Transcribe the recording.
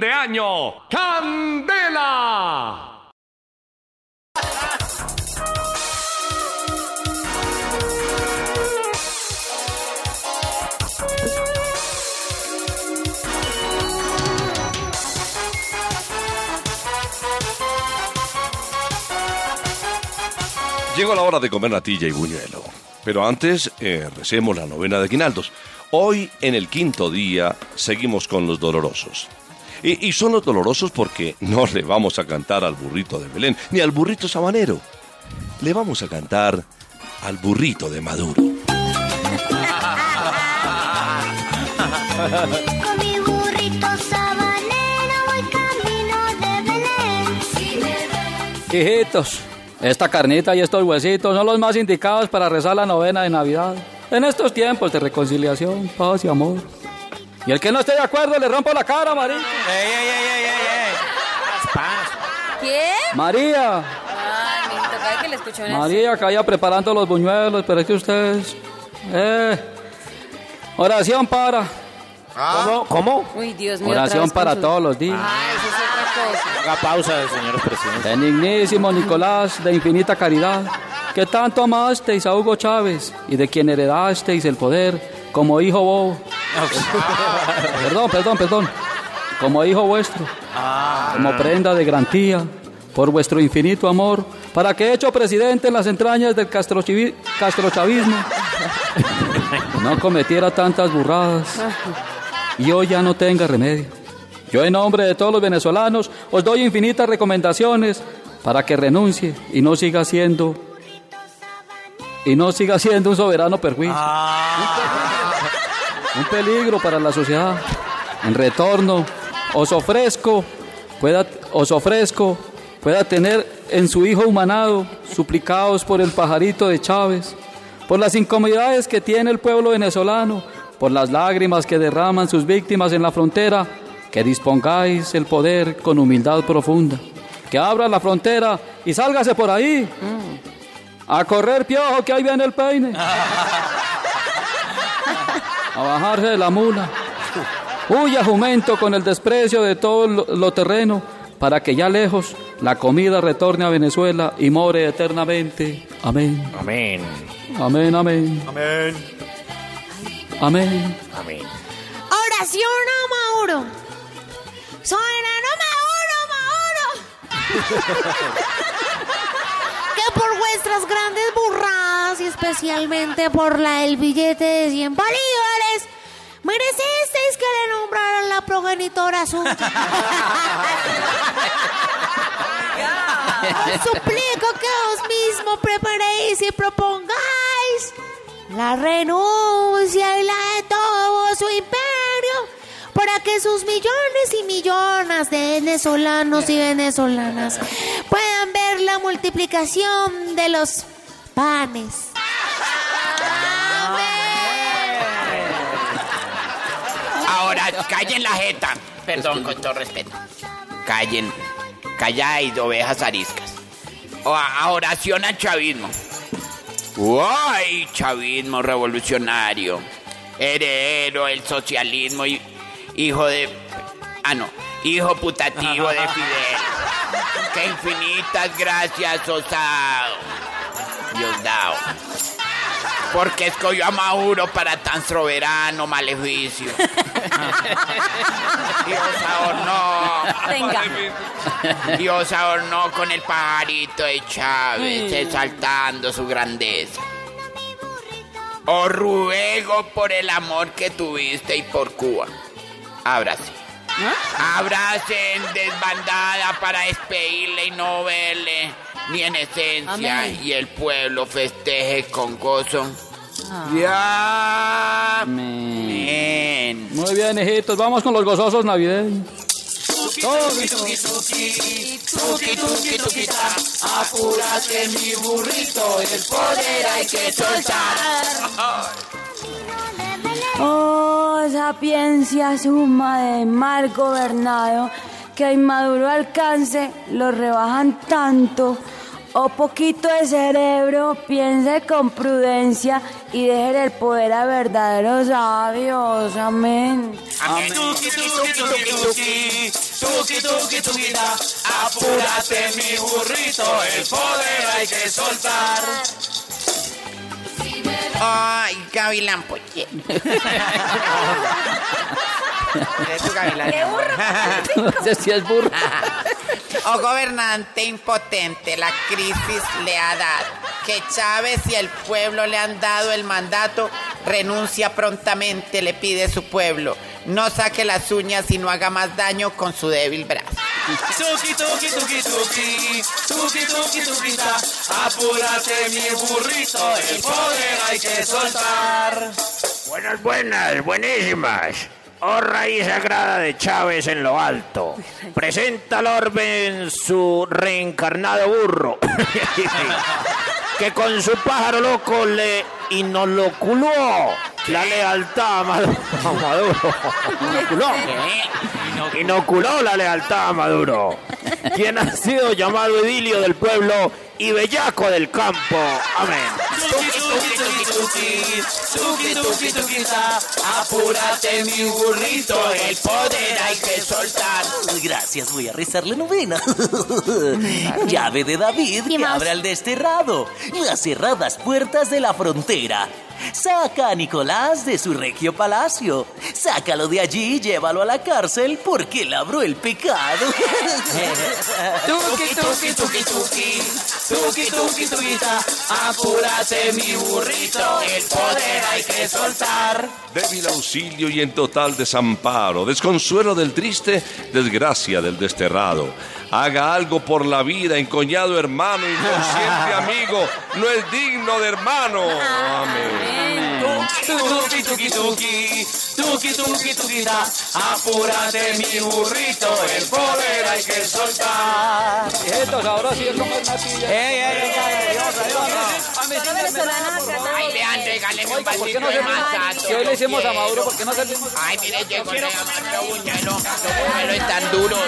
de año. ¡Candela! Llegó la hora de comer natilla y buñuelo. Pero antes, eh, recemos la novena de Quinaldos. Hoy, en el quinto día, seguimos con los dolorosos. Y, y son los dolorosos porque no le vamos a cantar al burrito de Belén, ni al burrito sabanero. Le vamos a cantar al burrito de Maduro. Con mi burrito sabanero voy camino de Belén. Hijitos, esta carnita y estos huesitos son los más indicados para rezar la novena de Navidad. En estos tiempos de reconciliación, paz y amor. Y el que no esté de acuerdo, le rompo la cara, María. ¡Ey, ey, ey, ey, ey! Paz, ¿Qué? María, Ay, cada vez que le escucho en María, que vaya preparando los buñuelos, pero es que ustedes... Eh, oración para... ¿Cómo? ¿Cómo? Uy, Dios mío. Oración para su- todos los días. Ay, eso es otra cosa. Haga pausa, señor presidente. Benignísimo Nicolás, de infinita caridad, que tanto amasteis a Hugo Chávez y de quien heredasteis el poder como hijo bobo. perdón, perdón, perdón. Como hijo vuestro, como prenda de garantía por vuestro infinito amor, para que hecho presidente en las entrañas del castrochavismo, no cometiera tantas burradas y hoy ya no tenga remedio. Yo en nombre de todos los venezolanos os doy infinitas recomendaciones para que renuncie y no siga siendo y no siga siendo un soberano perjuicio. Un peligro para la sociedad. En retorno, os ofrezco, pueda, os ofrezco, pueda tener en su hijo humanado, suplicados por el pajarito de Chávez, por las incomodidades que tiene el pueblo venezolano, por las lágrimas que derraman sus víctimas en la frontera, que dispongáis el poder con humildad profunda, que abra la frontera y sálgase por ahí. A correr piojo que ahí viene el peine. A bajarse de la mula. Huya jumento con el desprecio de todo lo, lo terreno, para que ya lejos la comida retorne a Venezuela y more eternamente. Amén. Amén. Amén, amén. Amén. Amén. Amén. Oración a Mauro. Soberano Mauro, Mauro. que por vuestras grandes burradas y especialmente por la del billete de 100 bolívares, progenitora suya. Os suplico que os mismo preparéis y propongáis la renuncia y la de todo su imperio para que sus millones y millones de venezolanos y venezolanas puedan ver la multiplicación de los panes. Ahora, callen la jeta. Perdón, con todo respeto. Callen. Calláis, ovejas ariscas. O a, oración al chavismo. ¡Uy! Chavismo revolucionario. Heredero del socialismo y hijo de. Ah, no. Hijo putativo de Fidel. Que infinitas gracias os ha dado. Dios dado. Porque escogió a Maduro para tan soberano maleficio. Dios adornó. Venga. Dios adornó con el pajarito de Chávez, exaltando su grandeza. Os ruego por el amor que tuviste y por Cuba. Ábrase. Abracen desbandada para despedirle y no verle ni en esencia Amén. y el pueblo festeje con gozo. Ya. Amén. Muy bien, hijitos, vamos con los gozosos navideños. Tuki, tuki, tuki, tuki, tuki, tuki. Apúrate mi burrito, el poder hay que soltar. Oh, sapiencia suma de mal gobernado, que inmaduro alcance lo rebajan tanto. O poquito de cerebro, piense con prudencia y deje el poder a verdaderos sabios. Amén. Amén. Tuki, tuki, tuki, tuki, tuki, tuki, tuquita. Apúrate, mi burrito, el poder hay que soltar. Ay, Gavilán, pues. ¿Eres tu Gavilán? mi amor? No sé si es burro. Oh gobernante impotente, la crisis le ha dado. Que Chávez y el pueblo le han dado el mandato, renuncia prontamente, le pide su pueblo. No saque las uñas y no haga más daño con su débil brazo. Tuki, tuki, tuki, tuki, tuki, tuki, tuquita, apúrate mi burrito, el poder hay que soltar. Buenas, buenas, buenísimas. Oh raíz sagrada de Chávez en lo alto. Presenta al orbe en su reencarnado burro. que con su pájaro loco le inoculó la lealtad a Maduro. Inoculó. Inoculó la lealtad a Maduro. Quien ha sido llamado idilio del pueblo y bellaco del campo. Amén. Tuki, tuki, tuki, tuki, tuki, tuki, tuquita, apúrate mi burrito, el poder hay que soltar. Gracias, voy a rezar la novena. Llave de David que abre al desterrado. Las cerradas puertas de la frontera. Saca a Nicolás de su regio palacio. Sácalo de allí y llévalo a la cárcel porque labró el pecado. Tuki, tuki, tuki, tuki, tuki, tuki, tuquita, apúrate mi burrito, el poder hay que soltar. Débil auxilio y en total desamparo, desconsuelo del triste, desgracia del desterrado. Haga algo por la vida, encoñado hermano, inconsciente amigo, no es digno de hermano. Amén. Tuki, tuki, tuki, tuki, tuki, tuquita, apúrate mi burrito, el poder hay que soltar. Hijitos, ahora sí es como es natilla. Da por favor. Ay, vean, regáleme un Oiga, ¿por qué no de se masato. Si hoy le hicimos a quiero. Maduro, ¿por qué no servimos? Ay, mire, el. Los buñuelos están duros.